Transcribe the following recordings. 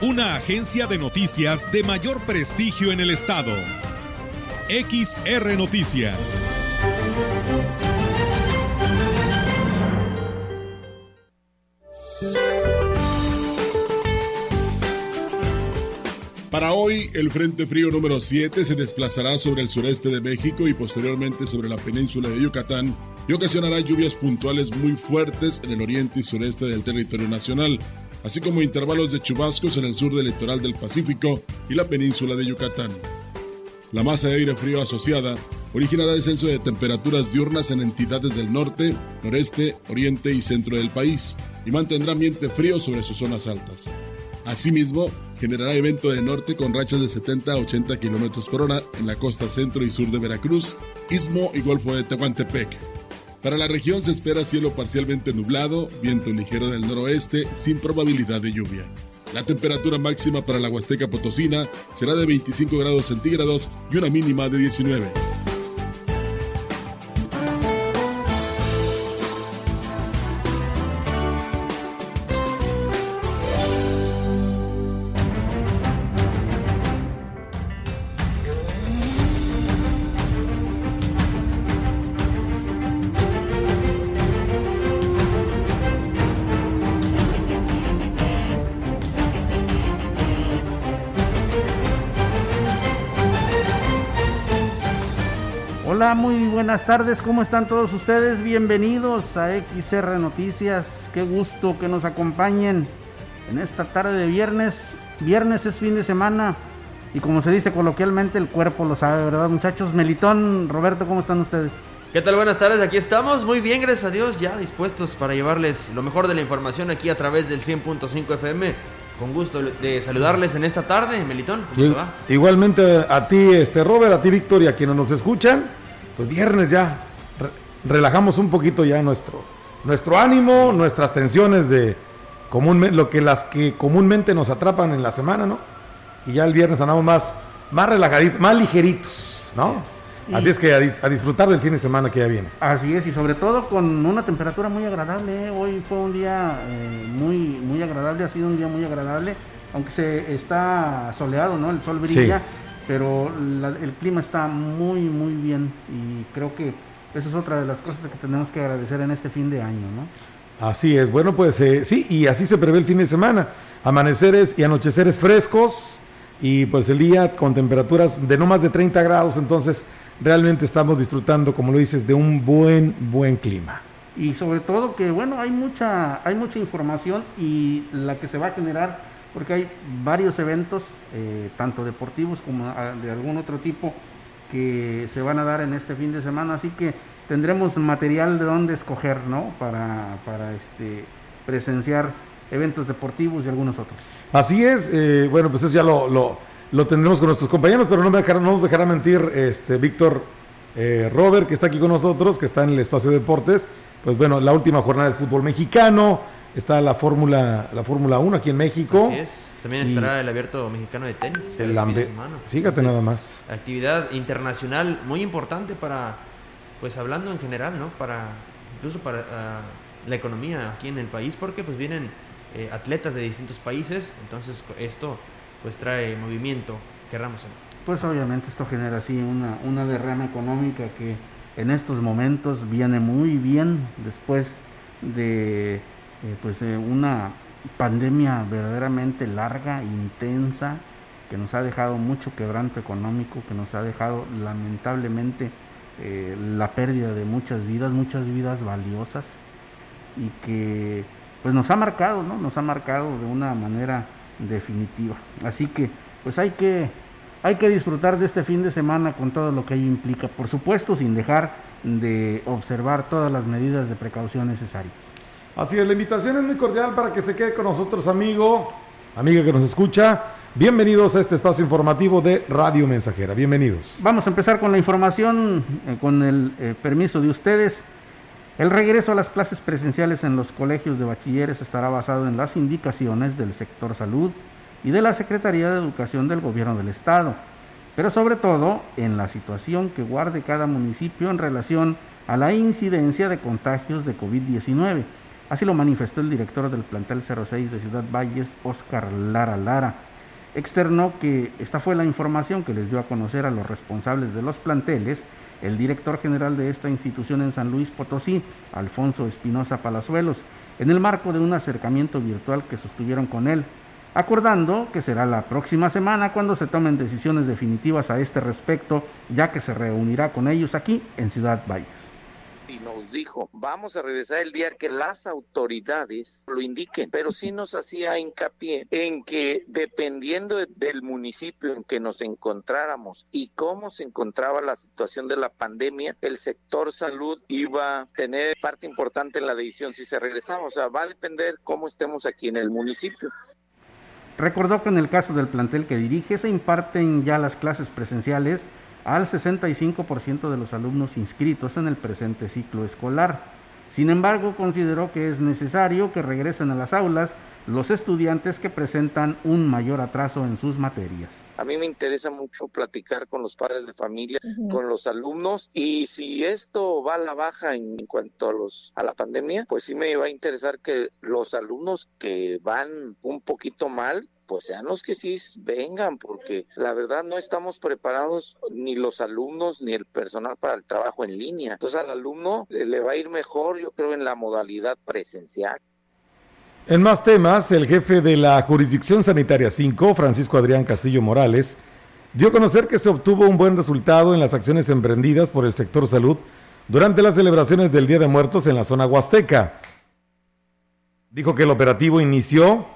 Una agencia de noticias de mayor prestigio en el estado. XR Noticias. Para hoy, el Frente Frío número 7 se desplazará sobre el sureste de México y posteriormente sobre la península de Yucatán y ocasionará lluvias puntuales muy fuertes en el oriente y sureste del territorio nacional, así como intervalos de chubascos en el sur del litoral del Pacífico y la península de Yucatán. La masa de aire frío asociada originará descenso de temperaturas diurnas en entidades del norte, noreste, oriente y centro del país y mantendrá ambiente frío sobre sus zonas altas. Asimismo, generará evento de norte con rachas de 70 a 80 km por hora en la costa centro y sur de Veracruz, Istmo y Golfo de Tehuantepec. Para la región se espera cielo parcialmente nublado, viento ligero del noroeste sin probabilidad de lluvia. La temperatura máxima para la Huasteca Potosina será de 25 grados centígrados y una mínima de 19. Hola, muy buenas tardes, ¿cómo están todos ustedes? Bienvenidos a XR Noticias, qué gusto que nos acompañen en esta tarde de viernes. Viernes es fin de semana y como se dice coloquialmente, el cuerpo lo sabe, ¿verdad muchachos? Melitón, Roberto, ¿cómo están ustedes? ¿Qué tal? Buenas tardes, aquí estamos, muy bien, gracias a Dios, ya dispuestos para llevarles lo mejor de la información aquí a través del 100.5 FM. Con gusto de saludarles en esta tarde, Melitón, ¿cómo te va? Igualmente a ti, este Robert, a ti Víctor y a quienes nos escuchan, pues viernes ya, re- relajamos un poquito ya nuestro, nuestro ánimo, nuestras tensiones de comúnmente, lo que las que comúnmente nos atrapan en la semana, ¿no? Y ya el viernes andamos más, más relajaditos, más ligeritos, ¿no? Y- Así es que a, dis- a disfrutar del fin de semana que ya viene. Así es, y sobre todo con una temperatura muy agradable. ¿eh? Hoy fue un día eh, muy, muy agradable, ha sido un día muy agradable, aunque se está soleado, ¿no? El sol brilla, Sí. Pero la- el clima está muy, muy bien y creo que esa es otra de las cosas que tenemos que agradecer en este fin de año, ¿no? Así es, bueno, pues eh, sí, y así se prevé el fin de semana. Amaneceres y anocheceres frescos y pues el día con temperaturas de no más de 30 grados, entonces realmente estamos disfrutando, como lo dices, de un buen, buen clima. Y sobre todo que, bueno, hay mucha, hay mucha información y la que se va a generar, porque hay varios eventos, eh, tanto deportivos como de algún otro tipo, que se van a dar en este fin de semana, así que tendremos material de dónde escoger, ¿no? Para, para este, presenciar eventos deportivos y algunos otros. Así es, eh, bueno, pues eso ya lo, lo, lo tendremos con nuestros compañeros, pero no, me dejará- no nos dejará mentir este Víctor eh, Robert, que está aquí con nosotros, que está en el espacio de deportes. Pues bueno, la última jornada del fútbol mexicano, está la Fórmula la Fórmula 1 aquí en México. Así es. También Y- estará el abierto mexicano de tenis. El fin de. Fíjate Entonces, nada más. Actividad internacional muy importante para, pues hablando en general, ¿no? Para, incluso para ah, la economía aquí en el país, porque pues vienen eh, atletas de distintos países, entonces esto pues trae movimiento, querramos o no. Pues obviamente esto genera así una, una derrama económica que en estos momentos viene muy bien después de eh, pues eh, una pandemia verdaderamente larga, intensa, que nos ha dejado mucho quebranto económico, que nos ha dejado lamentablemente eh, la pérdida de muchas vidas, muchas vidas valiosas y que pues nos ha marcado, ¿no? Nos ha marcado de una manera definitiva. Así que pues hay que hay que disfrutar de este fin de semana con todo lo que ello implica, por supuesto, sin dejar de observar todas las medidas de precaución necesarias. Así es, la invitación es muy cordial para que se quede con nosotros, amigo, amiga que nos escucha. Bienvenidos a este espacio informativo de Radio Mensajera. Bienvenidos. Vamos a empezar con la información, eh, con el eh, permiso de ustedes. El regreso a las clases presenciales en los colegios de bachilleres estará basado en las indicaciones del sector salud y de la Secretaría de Educación del Gobierno del Estado, pero sobre todo en la situación que guarde cada municipio en relación a la incidencia de contagios de COVID-19. Así lo manifestó el director del plantel 06 de Ciudad Valles, Oscar Lara Lara. Externó que esta fue la información que les dio a conocer a los responsables de los planteles el director general de esta institución en San Luis Potosí, Alfonso Espinosa Palazuelos, en el marco de un acercamiento virtual que sostuvieron con él, acordando que será la próxima semana cuando se tomen decisiones definitivas a este respecto, ya que se reunirá con ellos aquí en Ciudad Valles y nos dijo, vamos a regresar el día que las autoridades lo indiquen, pero sí nos hacía hincapié en que dependiendo del municipio en que nos encontráramos y cómo se encontraba la situación de la pandemia, el sector salud iba a tener parte importante en la decisión si se regresaba, o sea, va a depender cómo estemos aquí en el municipio. Recordó que en el caso del plantel que dirige se imparten ya las clases presenciales al 65% de los alumnos inscritos en el presente ciclo escolar. Sin embargo, consideró que es necesario que regresen a las aulas los estudiantes que presentan un mayor atraso en sus materias. A mí me interesa mucho platicar con los padres de familia, con los alumnos y si esto va a la baja en, cuanto a los a la pandemia, pues sí me va a interesar que los alumnos que van un poquito mal pues sean los que sí vengan, porque la verdad no estamos preparados ni los alumnos ni el personal para el trabajo en línea. Entonces al alumno le va a ir mejor, yo creo, en la modalidad presencial. En más temas, el jefe de la Jurisdicción Sanitaria 5, Francisco Adrián Castillo Morales, dio a conocer que se obtuvo un buen resultado en las acciones emprendidas por el sector salud durante las celebraciones del Día de Muertos en la zona huasteca. Dijo que el operativo inició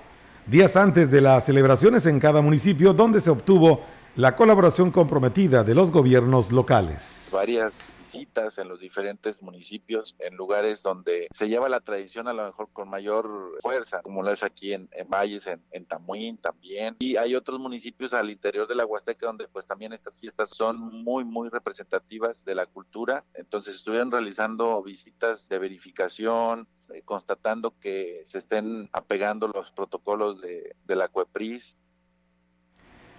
días antes de las celebraciones en cada municipio, donde se obtuvo la colaboración comprometida de los gobiernos locales. Varias visitas en los diferentes municipios, en lugares donde se lleva la tradición a lo mejor con mayor fuerza, como lo es aquí en, Valles, en, en, Tamuín también. Y hay otros municipios al interior de la Huasteca donde pues también estas fiestas son muy, muy representativas de la cultura. Entonces estuvieron realizando visitas de verificación, constatando que se estén apegando los protocolos de, de la CUEPRIS.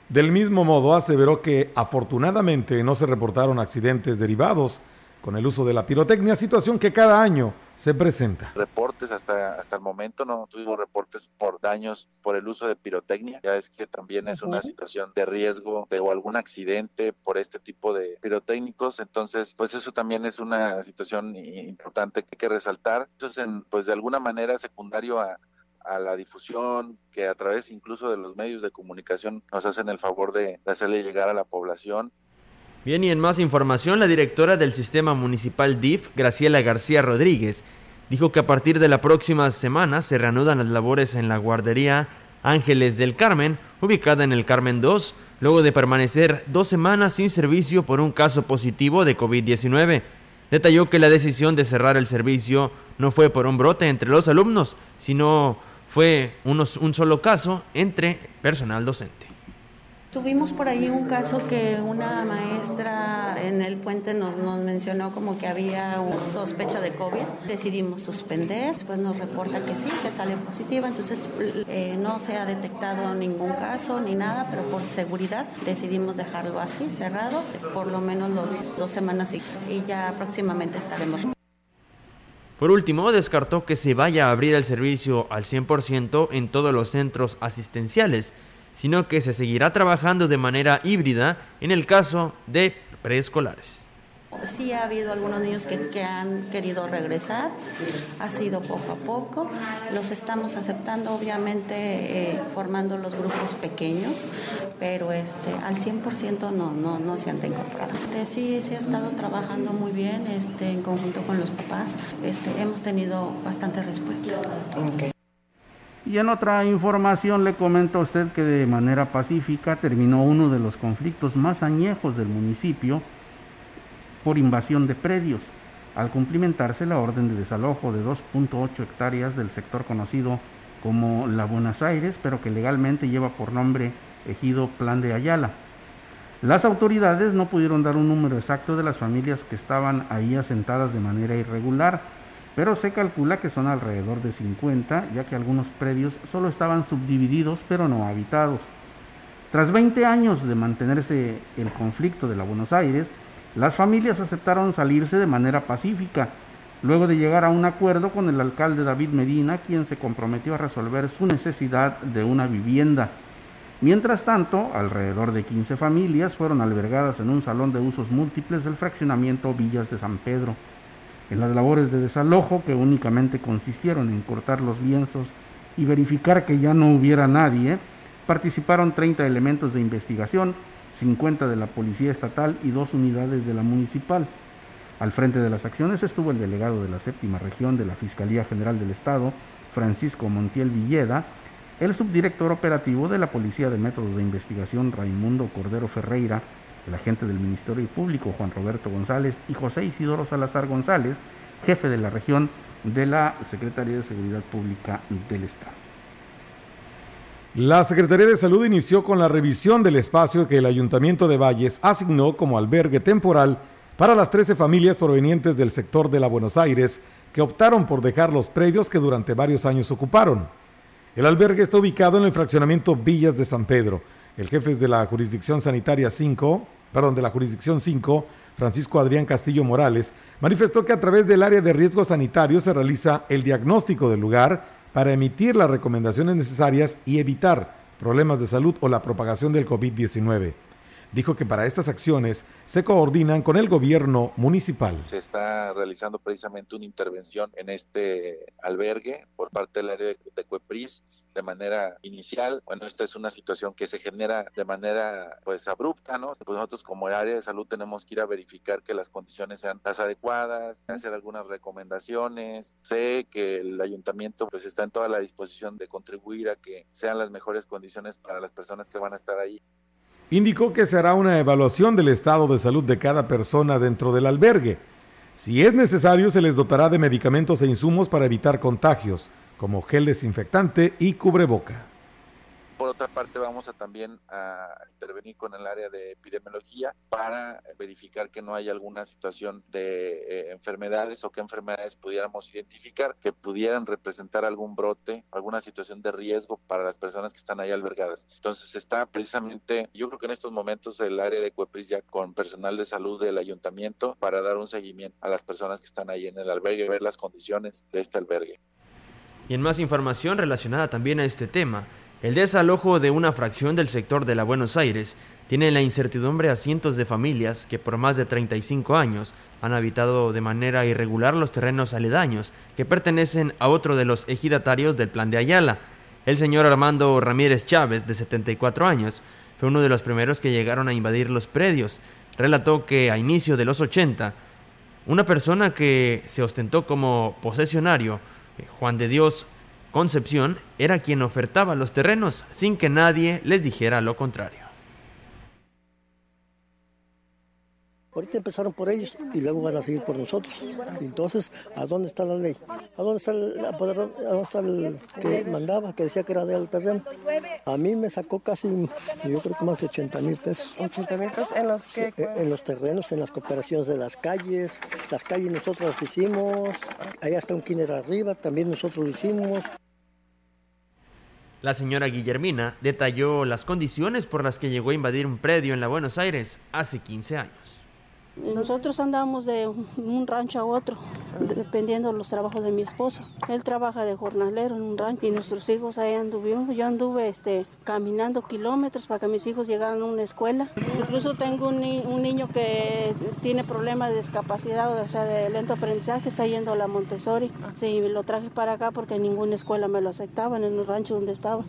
Del mismo modo, aseveró que afortunadamente no se reportaron accidentes derivados con el uso de la pirotecnia, situación que cada año se presenta. Reportes hasta, hasta el momento no tuvimos reportes por daños por el uso de pirotecnia. Ya es que también es una situación de riesgo de o algún accidente por este tipo de pirotécnicos. Entonces, pues eso también es una situación importante que hay que resaltar. Entonces, pues de alguna manera secundario a, a la difusión, que a través incluso de los medios de comunicación nos hacen el favor de hacerle llegar a la población Bien, y en más información, la directora del Sistema Municipal DIF, Graciela García Rodríguez, dijo que a partir de la próxima semana se reanudan las labores en la guardería Ángeles del Carmen, ubicada en el Carmen 2, luego de permanecer dos semanas sin servicio por un caso positivo de COVID-19. Detalló que la decisión de cerrar el servicio no fue por un brote entre los alumnos, sino fue unos, un solo caso entre personal docente. Tuvimos por ahí un caso que una maestra en el puente nos, mencionó como que había sospecha de COVID. Decidimos suspender, después nos reporta que sí, que sale positiva, entonces eh, no se ha detectado ningún caso ni nada, pero por seguridad decidimos dejarlo así, cerrado, por lo menos los dos semanas y, y ya próximamente estaremos. Por último, descartó que se vaya a abrir el servicio al 100% en todos los centros asistenciales sino que se seguirá trabajando de manera híbrida en el caso de preescolares. Sí ha habido algunos niños que, han querido regresar, ha sido poco a poco, los estamos aceptando obviamente eh, formando los grupos pequeños, pero este, al 100% no, no, no se han reincorporado. Este, sí, sí ha estado trabajando muy bien este, en conjunto con los papás, este, hemos tenido bastante respuesta. Y en otra información le comento a usted que de manera pacífica terminó uno de los conflictos más añejos del municipio por invasión de predios, al cumplimentarse la orden de desalojo de 2.8 hectáreas del sector conocido como La Buenos Aires, pero que legalmente lleva por nombre ejido Plan de Ayala. Las autoridades no pudieron dar un número exacto de las familias que estaban ahí asentadas de manera irregular, pero se calcula que son alrededor de 50, ya que algunos predios solo estaban subdivididos pero no habitados. Tras 20 años de mantenerse el conflicto de la Buenos Aires, las familias aceptaron salirse de manera pacífica, luego de llegar a un acuerdo con el alcalde David Medina, quien se comprometió a resolver su necesidad de una vivienda. Mientras tanto, alrededor de 15 familias fueron albergadas en un salón de usos múltiples del fraccionamiento Villas de San Pedro. En las labores de desalojo, que únicamente consistieron en cortar los lienzos y verificar que ya no hubiera nadie, participaron 30 elementos de investigación, 50 de la Policía Estatal y dos unidades de la Municipal. Al frente de las acciones estuvo el delegado de la séptima región de la Fiscalía General del Estado, Francisco Montiel Villeda, el subdirector operativo de la Policía de Métodos de Investigación, Raimundo Cordero Ferreira, el agente del Ministerio Público, Juan Roberto González, y José Isidoro Salazar González, jefe de la región de la Secretaría de Seguridad Pública del Estado. La Secretaría de Salud inició con la revisión del espacio que el Ayuntamiento de Valles asignó como albergue temporal para las 13 familias provenientes del sector de la Buenos Aires que optaron por dejar los predios que durante varios años ocuparon. El albergue está ubicado en el fraccionamiento Villas de San Pedro. El jefe de la jurisdicción sanitaria 5, perdón, de la jurisdicción 5, Francisco Adrián Castillo Morales, manifestó que a través del área de riesgo sanitario se realiza el diagnóstico del lugar para emitir las recomendaciones necesarias y evitar problemas de salud o la propagación del COVID-19 dijo que para estas acciones se coordinan con el gobierno municipal. Se está realizando precisamente una intervención en este albergue por parte del área de Cuepris de manera inicial. Bueno, esta es una situación que se genera de manera pues abrupta, ¿no? Pues nosotros como área de salud tenemos que ir a verificar que las condiciones sean las adecuadas, hacer algunas recomendaciones. Sé que el ayuntamiento pues está en toda la disposición de contribuir a que sean las mejores condiciones para las personas que van a estar ahí indicó que se hará una evaluación del estado de salud de cada persona dentro del albergue. Si es necesario, se les dotará de medicamentos e insumos para evitar contagios, como gel desinfectante y cubreboca. Por otra parte, vamos a también a intervenir con el área de epidemiología para verificar que no haya alguna situación de eh, enfermedades o qué enfermedades pudiéramos identificar que pudieran representar algún brote, alguna situación de riesgo para las personas que están ahí albergadas. Entonces está precisamente, yo creo que en estos momentos el área de Cuepris ya con personal de salud del ayuntamiento para dar un seguimiento a las personas que están ahí en el albergue, ver las condiciones de este albergue. Y en más información relacionada también a este tema, el desalojo de una fracción del sector de la Buenos Aires tiene la incertidumbre a cientos de familias que por más de 35 años han habitado de manera irregular los terrenos aledaños que pertenecen a otro de los ejidatarios del Plan de Ayala. El señor Armando Ramírez Chávez, de 74 años, fue uno de los primeros que llegaron a invadir los predios. Relató que a inicio de los 80, una persona que se ostentó como posesionario, eh, Juan de Dios Concepción era quien ofertaba los terrenos sin que nadie les dijera lo contrario. Ahorita empezaron por ellos y luego van a seguir por nosotros. Entonces, ¿a dónde está la ley? ¿A dónde está el, a dónde está el que mandaba, que decía que era del terreno? A mí me sacó casi, yo creo que más de 80 mil pesos. ¿80 mil pesos en los qué? Eh, en los terrenos, en las cooperaciones de las calles. Las calles nosotros las hicimos. Allá está un kinder arriba, también nosotros lo hicimos. La señora Guillermina detalló las condiciones por las que llegó a invadir un predio en la Buenos Aires hace 15 años. Nosotros andábamos de un rancho a otro, dependiendo de los trabajos de mi esposo. Él trabaja de jornalero en un rancho y nuestros hijos ahí anduvimos. Yo anduve este, caminando kilómetros para que mis hijos llegaran a una escuela. Incluso tengo un, niño que tiene problemas de discapacidad, o sea, de lento aprendizaje, está yendo a la Montessori. Sí, lo traje para acá porque ninguna escuela me lo aceptaba en el rancho donde estaba.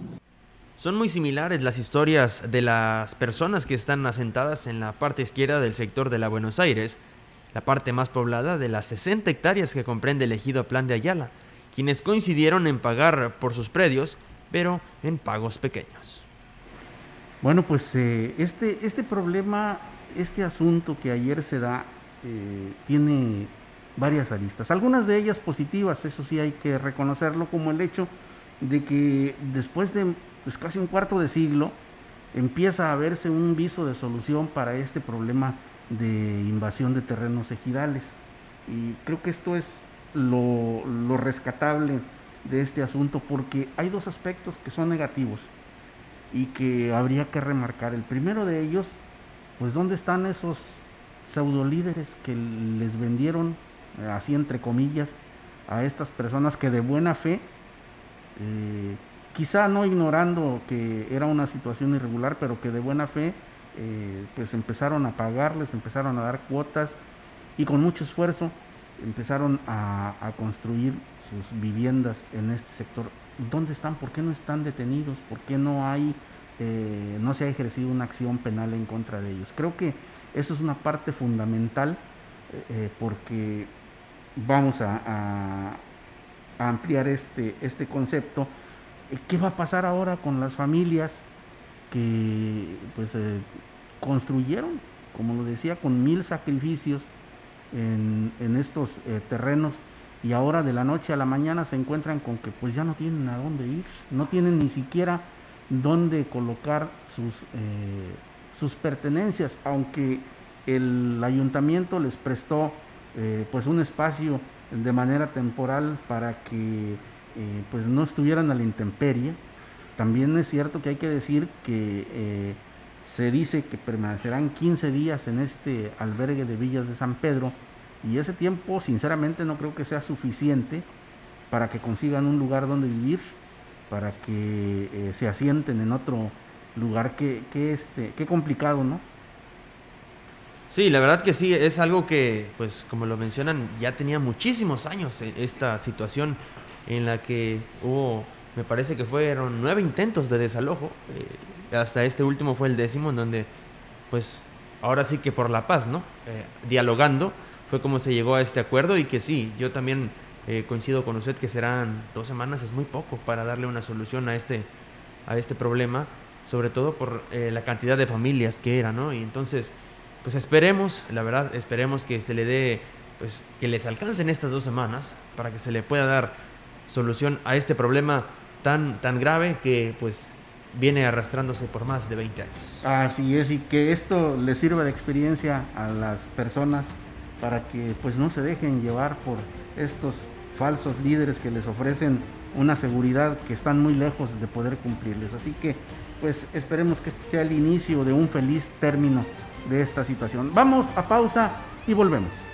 Son muy similares las historias de las personas que están asentadas en la parte izquierda del sector de la Buenos Aires, la parte más poblada de las 60 hectáreas que comprende el ejido Plan de Ayala, quienes coincidieron en pagar por sus predios, pero en pagos pequeños. Bueno, pues eh, este, este problema, este asunto que ayer se da, eh, tiene varias aristas, algunas de ellas positivas, eso sí hay que reconocerlo, como el hecho de que después de pues casi un cuarto de siglo, empieza a verse un viso de solución para este problema de invasión de terrenos ejidales. Y creo que esto es lo, rescatable de este asunto porque hay dos aspectos que son negativos y que habría que remarcar. El primero de ellos, pues dónde están esos pseudo líderes que les vendieron, así entre comillas, a estas personas que de buena fe, eh, quizá no ignorando que era una situación irregular, pero que de buena fe, eh, pues empezaron a pagarles, empezaron a dar cuotas y con mucho esfuerzo empezaron a, a construir sus viviendas en este sector ¿dónde están? ¿Por qué no están detenidos? ¿Por qué no hay, eh, no se ha ejercido una acción penal en contra de ellos? Creo que eso es una parte fundamental eh, eh, porque vamos a, ampliar este, este concepto. ¿Qué va a pasar ahora con las familias que pues construyeron, como lo decía, con mil sacrificios en, estos terrenos? y ahora de la noche a la mañana se encuentran con que pues ya no tienen a dónde ir, no tienen ni siquiera dónde colocar sus, eh, sus pertenencias, aunque el ayuntamiento les prestó eh, pues un espacio de manera temporal para que eh, pues no estuvieran a la intemperie. También es cierto que hay que decir que se dice que permanecerán 15 días en este albergue de Villas de San Pedro, y ese tiempo, sinceramente, no creo que sea suficiente para que consigan un lugar donde vivir, para que eh, se asienten en otro lugar. que este, qué complicado, ¿no? Sí, la verdad que sí, es algo que, pues como lo mencionan, ya tenía muchísimos años eh, esta situación en la que hubo, me parece que fueron nueve intentos de desalojo, eh, hasta este último fue el décimo, en donde, pues, ahora sí que por la paz, ¿no? dialogando, fue como se llegó a este acuerdo y que sí, yo también eh, coincido con usted que serán dos semanas, es muy poco para darle una solución a este, a este problema, sobre todo por eh, la cantidad de familias que era, ¿no? Y entonces, pues esperemos, la verdad, esperemos que se le dé, pues que les alcancen estas dos semanas para que se le pueda dar solución a este problema tan, tan grave que pues viene arrastrándose por más de 20 años. Así es, y que esto le sirva de experiencia a las personas para que pues no se dejen llevar por estos falsos líderes que les ofrecen una seguridad que están muy lejos de poder cumplirles. Así que pues esperemos que este sea el inicio de un feliz término de esta situación. Vamos a pausa y volvemos.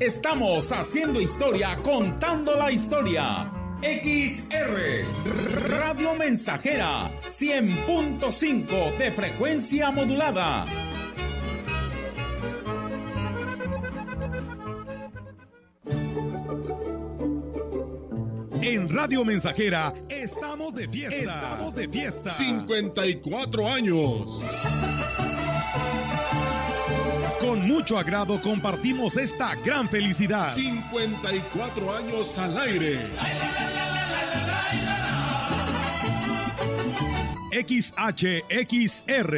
Estamos haciendo historia, contando la historia. XR Radio Mensajera 100.5 de frecuencia modulada. En Radio Mensajera estamos de fiesta. Estamos de fiesta. 54 años. Con mucho agrado compartimos esta gran felicidad. 54 años al aire. XHXR.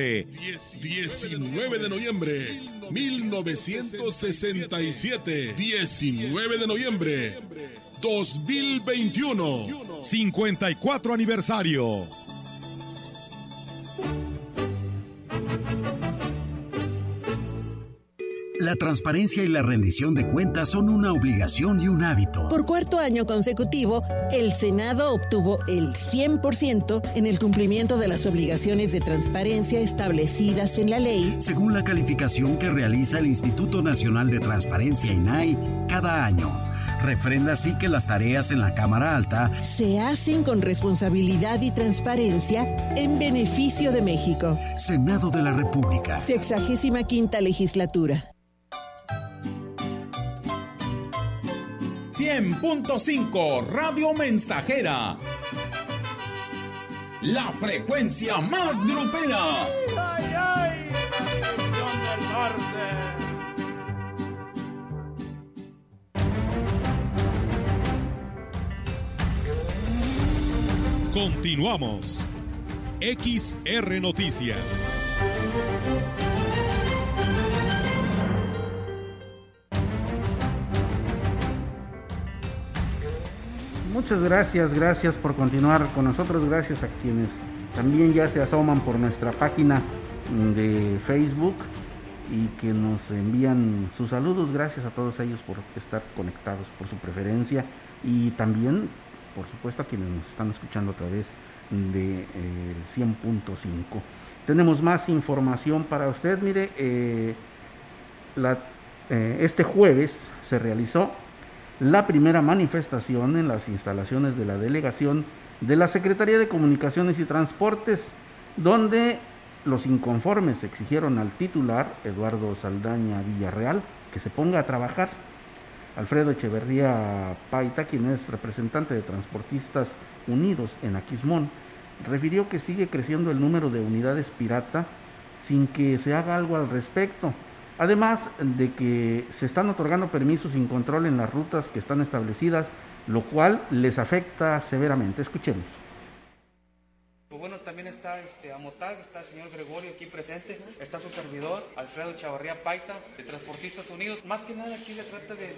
19 de noviembre 1967. 19 de noviembre 2021. 54 aniversario. La transparencia y la rendición de cuentas son una obligación y un hábito. Por cuarto año consecutivo, el Senado obtuvo el 100% en el cumplimiento de las obligaciones de transparencia establecidas en la ley, según la calificación que realiza el Instituto Nacional de Transparencia INAI cada año. Refrenda así que las tareas en la Cámara Alta se hacen con responsabilidad y transparencia en beneficio de México. Senado de la República. Sexagésima quinta legislatura. 100.5 Radio Mensajera. La frecuencia más grupera. ¡Ay, ay, del norte! Continuamos. XR Noticias. Muchas gracias, gracias por continuar con nosotros, gracias a quienes también ya se asoman por nuestra página de Facebook y que nos envían sus saludos, gracias a todos ellos por estar conectados, por su preferencia y también, por supuesto, a quienes nos están escuchando a través de, 100.5. Tenemos más información para usted, mire, eh, eh, este jueves se realizó la primera manifestación en las instalaciones de la delegación de la Secretaría de Comunicaciones y Transportes, donde los inconformes exigieron al titular, Eduardo Saldaña Villarreal, que se ponga a trabajar. Alfredo Echeverría Paita, quien es representante de Transportistas Unidos en Aquismón, refirió que sigue creciendo el número de unidades pirata sin que se haga algo al respecto. Además de que se están otorgando permisos sin control en las rutas que están establecidas, lo cual les afecta severamente. Escuchemos. Bueno, también está este, Amotag, está el señor Gregorio aquí presente, está su servidor, Alfredo Chavarría Paita, de Transportistas Unidos. Más que nada aquí se trata de,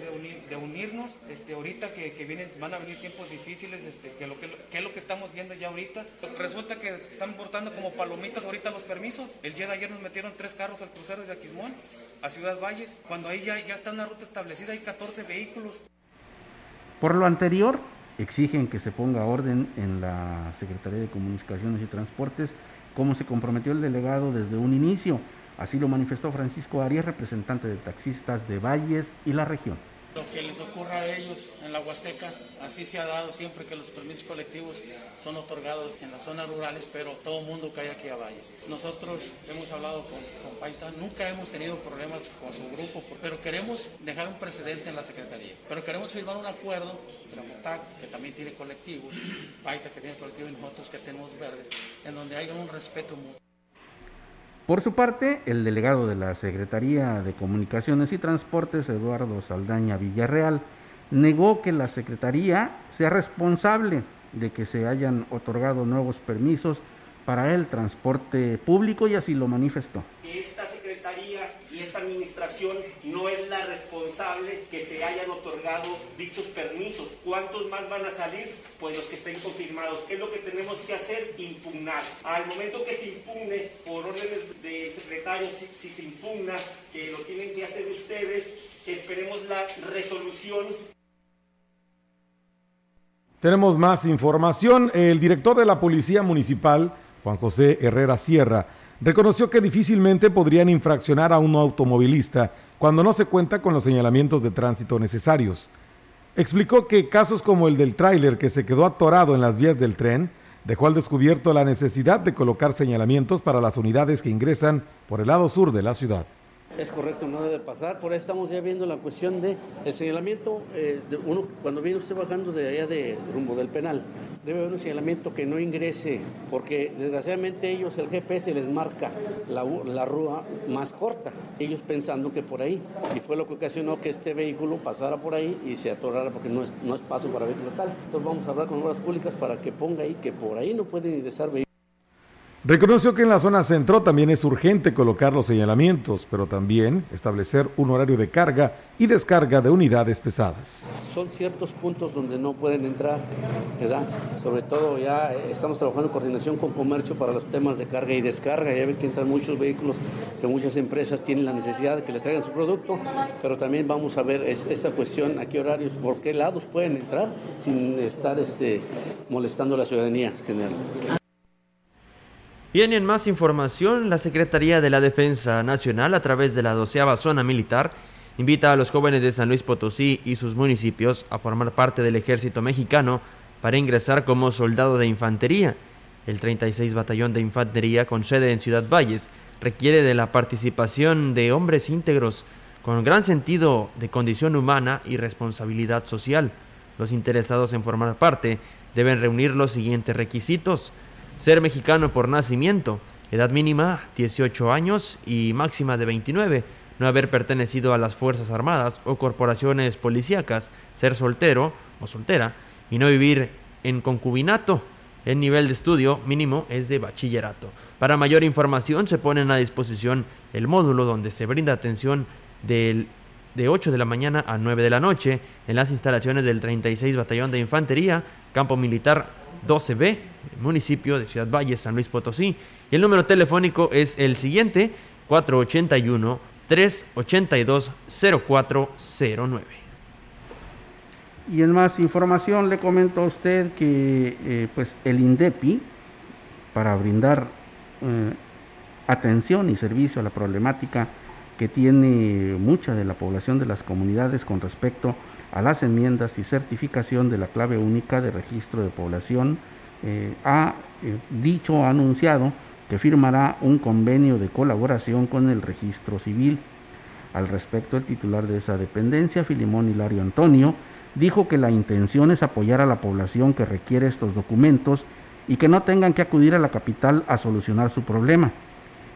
de, unirnos, este, ahorita que, que, vienen, van a venir tiempos difíciles, este, que, lo, que, que, es lo que estamos viendo ya ahorita. Resulta que están portando como palomitas ahorita los permisos. El día de ayer nos metieron tres carros al crucero de Aquismón, a Ciudad Valles, cuando ahí ya, ya está una ruta establecida, hay 14 vehículos. Por lo anterior, exigen que se ponga orden en la Secretaría de Comunicaciones y Transportes, como se comprometió el delegado desde un inicio. Así lo manifestó Francisco Arias, representante de taxistas de Valles y la región. Lo que les ocurra a ellos en la Huasteca, así se ha dado siempre que los permisos colectivos son otorgados en las zonas rurales, pero todo el mundo cae aquí a Valles. Nosotros hemos hablado con, con Paita, nunca hemos tenido problemas con su grupo, pero queremos dejar un precedente en la Secretaría. Pero queremos firmar un acuerdo entre MOTAC, que también tiene colectivos, Paita que tiene colectivos y nosotros que tenemos verdes, en donde haya un respeto mutuo. Por su parte, el delegado de la Secretaría de Comunicaciones y Transportes, Eduardo Saldaña Villarreal, negó que la Secretaría sea responsable de que se hayan otorgado nuevos permisos para el transporte público y así lo manifestó. Esta Administración no es la responsable que se hayan otorgado dichos permisos. ¿Cuántos más van a salir? Pues los que estén confirmados. ¿Qué es lo que tenemos que hacer? Impugnar. Al momento que se impugne por órdenes del secretario, si, si se impugna, que lo tienen que hacer ustedes, esperemos la resolución tenemos más información. El director de la Policía Municipal, Juan José Herrera Sierra, reconoció que difícilmente podrían infraccionar a un automovilista cuando no se cuenta con los señalamientos de tránsito necesarios. Explicó que casos como el del tráiler que se quedó atorado en las vías del tren dejó al descubierto la necesidad de colocar señalamientos para las unidades que ingresan por el lado sur de la ciudad. Es correcto, no debe pasar. Por ahí estamos ya viendo la cuestión de el señalamiento. Eh, uno, cuando viene usted bajando de allá de rumbo del penal, debe haber un señalamiento que no ingrese, porque desgraciadamente ellos, el GPS les marca la, la rúa más corta, ellos pensando que por ahí. Y fue lo que ocasionó que este vehículo pasara por ahí y se atorara porque no es, no es paso para vehículo tal. Entonces vamos a hablar con obras públicas para que ponga ahí que por ahí no pueden ingresar vehículos. Reconoció que en la zona centro también es urgente colocar los señalamientos, pero también establecer un horario de carga y descarga de unidades pesadas. Son ciertos puntos donde no pueden entrar, ¿verdad? Sobre todo ya estamos trabajando en coordinación con comercio para los temas de carga y descarga. Ya ven que entran muchos vehículos que muchas empresas tienen la necesidad de que les traigan su producto, pero también vamos a ver esa cuestión, a qué horarios, por qué lados pueden entrar sin estar este, molestando a la ciudadanía general. Bien, en más información, la Secretaría de la Defensa Nacional, a través de la doceava zona militar, invita a los jóvenes de San Luis Potosí y sus municipios a formar parte del ejército mexicano para ingresar como soldado de infantería. El 36 Batallón de Infantería, con sede en Ciudad Valles, requiere de la participación de hombres íntegros con gran sentido de condición humana y responsabilidad social. Los interesados en formar parte deben reunir los siguientes requisitos. Ser mexicano por nacimiento, edad mínima 18 años y máxima de 29, no haber pertenecido a las Fuerzas Armadas o corporaciones policíacas, ser soltero o soltera y no vivir en concubinato. El nivel de estudio mínimo es de bachillerato. Para mayor información se ponen a disposición el módulo donde se brinda atención del, de 8 de la mañana a 9 de la noche en las instalaciones del 36 Batallón de Infantería, Campo Militar 12B, municipio de Ciudad Valle, San Luis Potosí. Y el número telefónico es el siguiente, 481-382-0409. Y en más información le comento a usted que eh, pues el INDEPI, para brindar eh, atención y servicio a la problemática que tiene mucha de la población de las comunidades con respecto a las enmiendas y certificación de la clave única de registro de población, eh, ha eh, dicho, ha anunciado que firmará un convenio de colaboración con el registro civil. Al respecto, el titular de esa dependencia, Filimón Hilario Antonio, dijo que la intención es apoyar a la población que requiere estos documentos y que no tengan que acudir a la capital a solucionar su problema.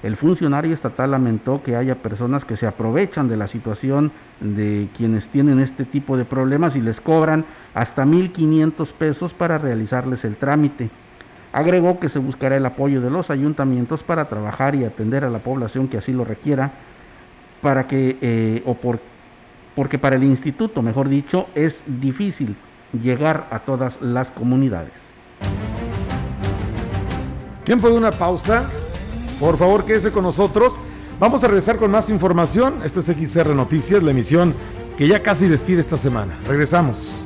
El funcionario estatal lamentó que haya personas que se aprovechan de la situación de quienes tienen este tipo de problemas y les cobran hasta 1.500 pesos para realizarles el trámite. Agregó que se buscará el apoyo de los ayuntamientos para trabajar y atender a la población que así lo requiera, para que, eh, o por, porque para el instituto, mejor dicho, es difícil llegar a todas las comunidades. Tiempo de una pausa. Por favor, quédese con nosotros. Vamos a regresar con más información. Esto es XR Noticias, la emisión que ya casi despide esta semana. Regresamos.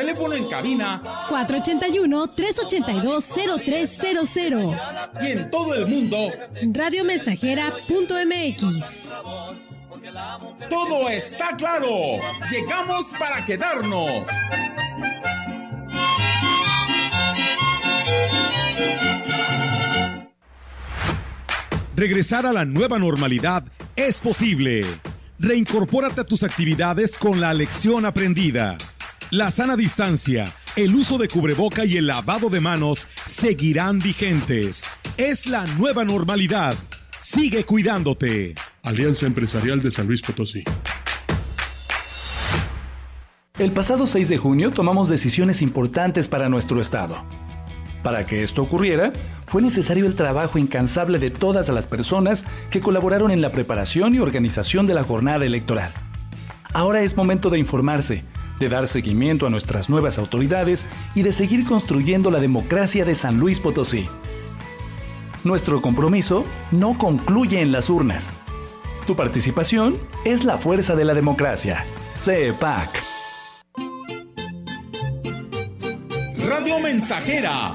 Teléfono en cabina 481-382-0300. Y en todo el mundo, radiomensajera.mx. Todo está claro. Llegamos para quedarnos. Regresar a la nueva normalidad es posible. Reincorpórate a tus actividades con la lección aprendida. La sana distancia, el uso de cubreboca y el lavado de manos seguirán vigentes. Es la nueva normalidad. Sigue cuidándote. Alianza Empresarial de San Luis Potosí. El pasado 6 de junio tomamos decisiones importantes para nuestro Estado. Para que esto ocurriera, fue necesario el trabajo incansable de todas las personas que colaboraron en la preparación y organización de la jornada electoral. Ahora es momento de informarse, de dar seguimiento a nuestras nuevas autoridades y de seguir construyendo la democracia de San Luis Potosí. Nuestro compromiso no concluye en las urnas. Tu participación es la fuerza de la democracia. CEPAC. Radio Mensajera,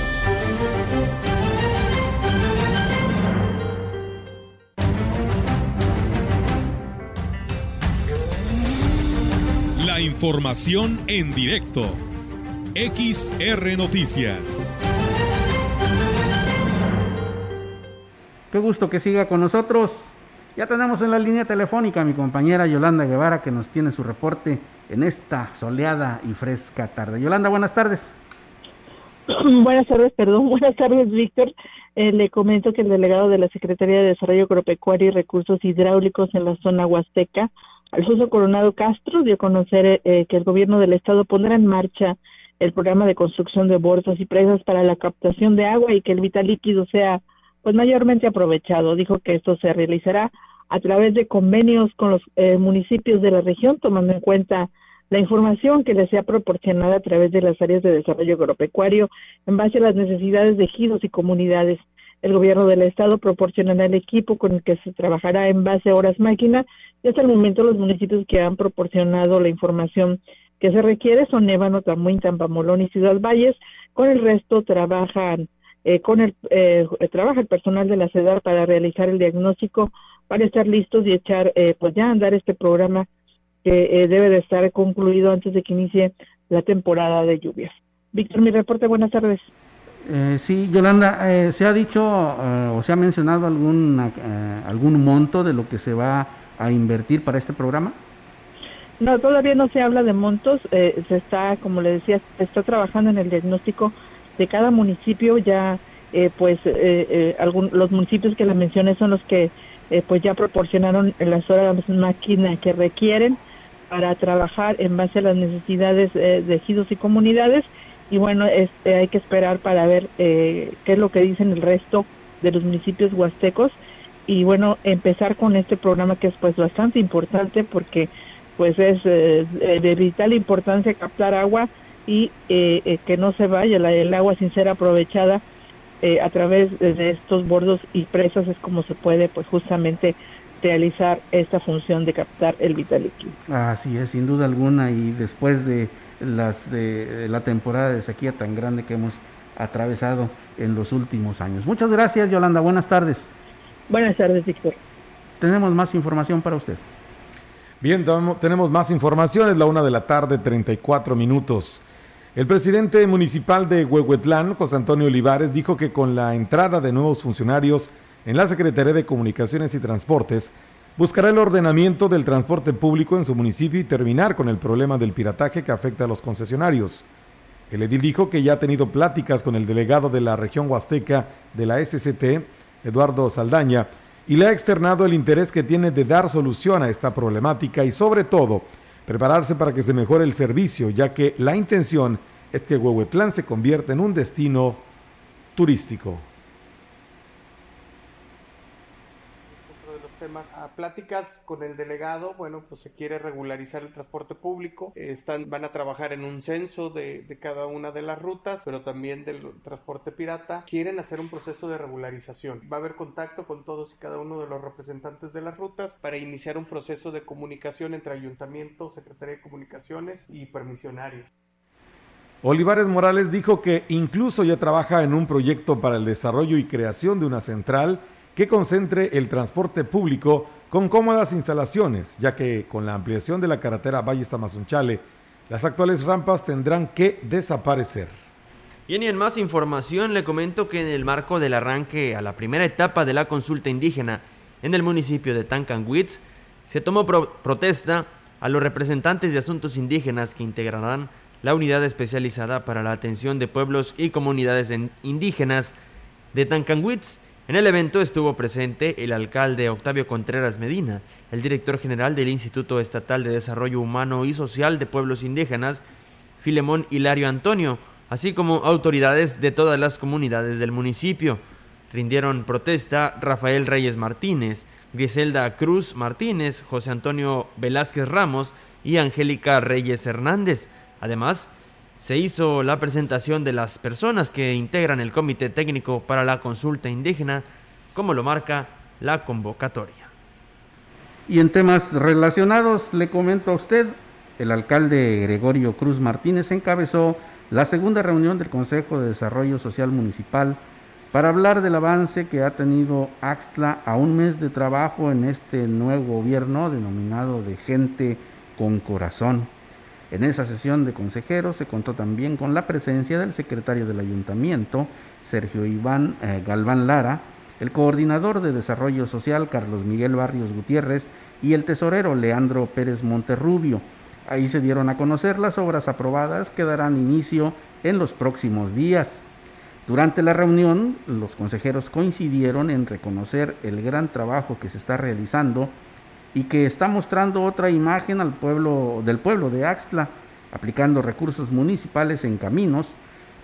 La información en directo. XR Noticias. Qué gusto que siga con nosotros. Ya tenemos en la línea telefónica a mi compañera Yolanda Guevara que nos tiene su reporte en esta soleada y fresca tarde. Yolanda, buenas tardes. Buenas tardes, perdón. Buenas tardes, Víctor. Eh, le comento que el delegado de la Secretaría de Desarrollo Agropecuario y Recursos Hidráulicos en la zona Huasteca, Alfonso Coronado Castro, dio a conocer eh, que el gobierno del estado pondrá en marcha el programa de construcción de bolsas y presas para la captación de agua y que el vital líquido sea pues mayormente aprovechado. Dijo que esto se realizará a través de convenios con los eh, municipios de la región, tomando en cuenta la información que les sea proporcionada a través de las áreas de desarrollo agropecuario en base a las necesidades de ejidos y comunidades. El gobierno del estado proporcionará el equipo con el que se trabajará en base a horas máquina y hasta el momento los municipios que han proporcionado la información que se requiere son Ébano, Tamuín, Tampamolón y Ciudad Valles. Con el resto trabajan eh, con el eh, trabaja el personal de la CEDAR para realizar el diagnóstico para estar listos y echar eh, pues ya andar este programa que debe de estar concluido antes de que inicie la temporada de lluvias. Víctor, mi reporte, buenas tardes. Sí, Yolanda, ¿se ha dicho o se ha mencionado algún, algún monto de lo que se va a invertir para este programa? No, todavía no se habla de montos, se está, como le decía, se está trabajando en el diagnóstico de cada municipio ya eh, pues eh, eh los municipios que le mencioné son los que eh, pues ya proporcionaron las horas máquina que requieren para trabajar en base a las necesidades de ejidos y comunidades y bueno este, hay que esperar para ver qué es lo que dicen el resto de los municipios huastecos y bueno empezar con este programa que es pues bastante importante porque pues es de vital importancia captar agua y eh, eh, que no se vaya el agua sin ser aprovechada eh, a través de estos bordos y presas es como se puede pues justamente realizar esta función de captar el vital líquido. Así es, sin duda alguna y después de las de la temporada de sequía tan grande que hemos atravesado en los últimos años. Muchas gracias, Yolanda. Buenas tardes. Buenas tardes, Víctor. Tenemos más información para usted. Bien, tenemos más información. Es la una de la tarde, 34 minutos. El presidente municipal de Huehuetlán, José Antonio Olivares, dijo que con la entrada de nuevos funcionarios en la Secretaría de Comunicaciones y Transportes, buscará el ordenamiento del transporte público en su municipio y terminar con el problema del pirataje que afecta a los concesionarios. El edil dijo que ya ha tenido pláticas con el delegado de la región huasteca de la SCT, Eduardo Saldaña, y le ha externado el interés que tiene de dar solución a esta problemática y sobre todo prepararse para que se mejore el servicio, ya que la intención es que Huehuetlán se convierta en un destino turístico. Temas a pláticas con el delegado, bueno, pues se quiere regularizar el transporte público, están, van a trabajar en un censo de, de cada una de las rutas, pero también del transporte pirata, quieren hacer un proceso de regularización. Va a haber contacto con todos y cada uno de los representantes de las rutas para iniciar un proceso de comunicación entre ayuntamiento, Secretaría de Comunicaciones y permisionarios. Olivares Morales dijo que incluso ya trabaja en un proyecto para el desarrollo y creación de una central que concentre el transporte público con cómodas instalaciones, ya que con la ampliación de la carretera Valle Tamazunchale, las actuales rampas tendrán que desaparecer. Bien, y en más información le comento que en el marco del arranque a la primera etapa de la consulta indígena en el municipio de Tancanwitz, se tomó protesta a los representantes de asuntos indígenas que integrarán la unidad especializada para la atención de pueblos y comunidades indígenas de Tancanwitz en el evento estuvo presente el alcalde Octavio Contreras Medina, el director general del Instituto Estatal de Desarrollo Humano y Social de Pueblos Indígenas, Filemón Hilario Antonio, así como autoridades de todas las comunidades del municipio. Rindieron protesta Rafael Reyes Martínez, Griselda Cruz Martínez, José Antonio Velázquez Ramos y Angélica Reyes Hernández. Además, se hizo la presentación de las personas que integran el Comité Técnico para la Consulta Indígena, como lo marca la convocatoria. Y en temas relacionados, le comento a usted, el alcalde Gregorio Cruz Martínez encabezó la segunda reunión del Consejo de Desarrollo Social Municipal para hablar del avance que ha tenido Axtla a un mes de trabajo en este nuevo gobierno denominado de gente con corazón. En esa sesión de consejeros se contó también con la presencia del secretario del ayuntamiento, Sergio Iván eh, Galván Lara, el coordinador de desarrollo social, Carlos Miguel Barrios Gutiérrez, y el tesorero, Leandro Pérez Monterrubio. Ahí se dieron a conocer las obras aprobadas que darán inicio en los próximos días. Durante la reunión, los consejeros coincidieron en reconocer el gran trabajo que se está realizando y que está mostrando otra imagen al pueblo del pueblo de Axtla, aplicando recursos municipales en caminos,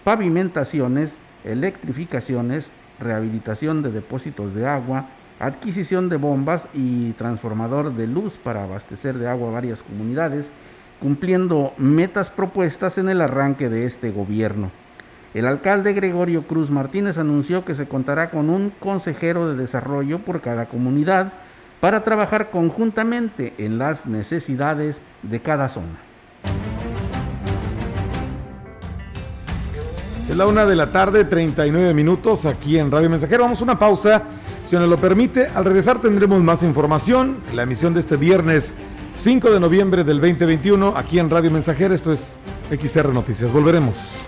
pavimentaciones, electrificaciones, rehabilitación de depósitos de agua, adquisición de bombas y transformador de luz para abastecer de agua a varias comunidades, cumpliendo metas propuestas en el arranque de este gobierno. El alcalde Gregorio Cruz Martínez anunció que se contará con un consejero de desarrollo por cada comunidad para trabajar conjuntamente en las necesidades de cada zona. Es la una de la tarde, 39 minutos aquí en Radio Mensajero. Vamos a una pausa, si nos lo permite. Al regresar tendremos más información. La emisión de este viernes 5 de noviembre del 2021 aquí en Radio Mensajero. Esto es XR Noticias. Volveremos.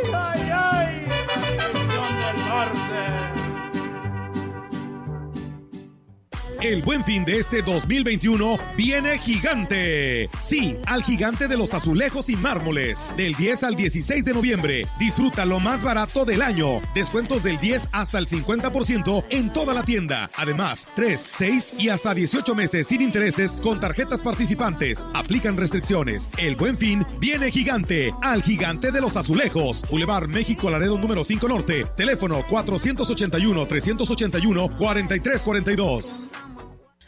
El buen fin de este 2021 viene gigante. Sí, al gigante de los azulejos y mármoles. Del 10 al 16 de noviembre. Disfruta lo más barato del año. Descuentos del 10 hasta el 50% en toda la tienda. Además, 3, 6 y hasta 18 meses sin intereses con tarjetas participantes. Aplican restricciones. El buen fin viene gigante. Al gigante de los azulejos. Boulevard México Laredo número 5 Norte. Teléfono 481 381 4342.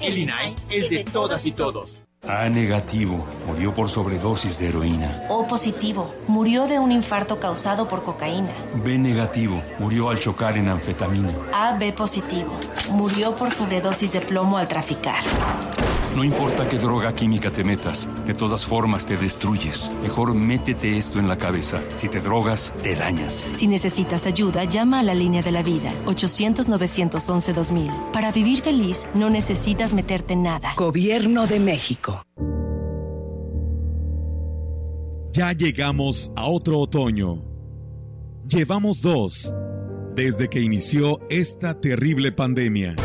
El INAI es de todas y todos. A negativo, murió por sobredosis de heroína. O positivo, murió de un infarto causado por cocaína. B negativo, murió al chocar en anfetamina. AB positivo, murió por sobredosis de plomo al traficar. No importa qué droga química te metas, de todas formas te destruyes. Mejor métete esto en la cabeza. Si te drogas, te dañas. Si necesitas ayuda, llama a la línea de la vida, 800-911-2000. Para vivir feliz, no necesitas meterte en nada. Gobierno de México. Ya llegamos a otro otoño. Llevamos dos desde que inició esta terrible pandemia.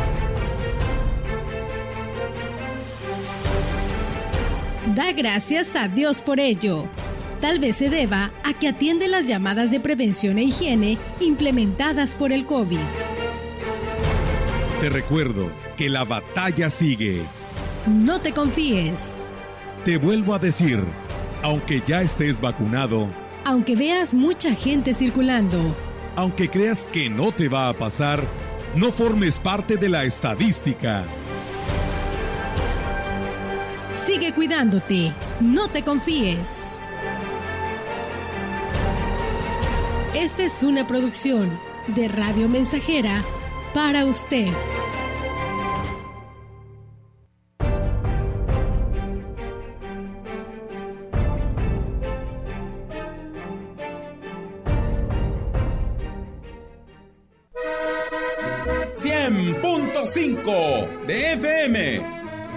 Da gracias a Dios por ello. Tal vez se deba a que atiende las llamadas de prevención e higiene implementadas por el COVID. Te recuerdo que la batalla sigue. No te confíes. Te vuelvo a decir, aunque ya estés vacunado, aunque veas mucha gente circulando, aunque creas que no te va a pasar, no formes parte de la estadística. Sigue cuidándote, no te confíes. Esta es una producción de Radio Mensajera para usted. ¡100.5 de FM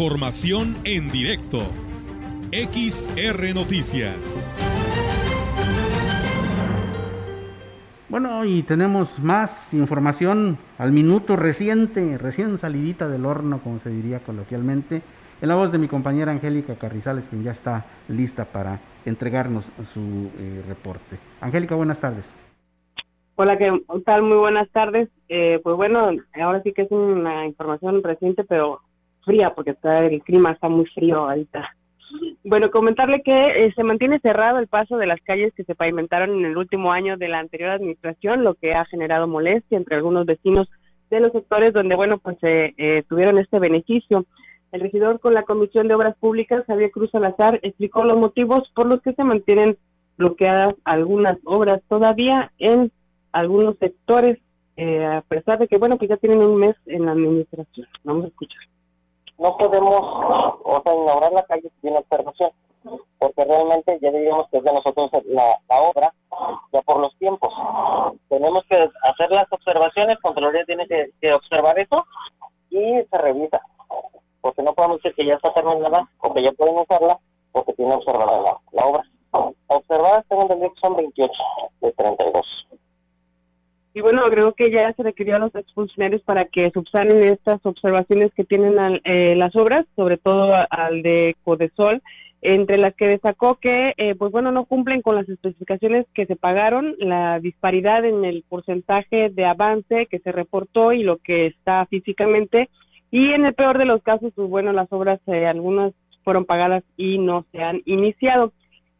Información en directo. XR Noticias. Bueno, y tenemos más información al minuto reciente, recién salidita del horno, como se diría coloquialmente, en la voz de mi compañera Angélica Carrizales, quien ya está lista para entregarnos su eh, reporte. Angélica, buenas tardes. Hola, ¿qué tal? Muy buenas tardes. Eh, pues bueno, ahora sí que es una información reciente, pero fría porque está el clima está muy frío ahorita. Bueno, comentarle que eh, se mantiene cerrado el paso de las calles que se pavimentaron en el último año de la anterior administración, lo que ha generado molestia entre algunos vecinos de los sectores donde, bueno, pues eh, eh, tuvieron este beneficio. El regidor con la Comisión de Obras Públicas, Javier Cruz Salazar, explicó los motivos por los que se mantienen bloqueadas algunas obras todavía en algunos sectores, a pesar de que, bueno, pues ya tienen un mes en la administración. Vamos a escuchar no podemos, o sea, inaugurar la calle sin observación, porque realmente ya diríamos que es de nosotros la, obra, ya por los tiempos. Tenemos que hacer las observaciones, Contraloría tiene que, observar eso y se revisa, porque no podemos decir que ya está terminada o que ya pueden usarla porque tiene observada la, la obra. Observadas tengo entendido que son 28 de 32. Y bueno, creo que ya se requirió a los exfuncionarios para que subsanen estas observaciones que tienen eh, las obras, sobre todo al de Codesol, entre las que destacó que, eh, pues bueno, no cumplen con las especificaciones que se pagaron, la disparidad en el porcentaje de avance que se reportó y lo que está físicamente, y en el peor de los casos, pues bueno, las obras, eh, algunas fueron pagadas y no se han iniciado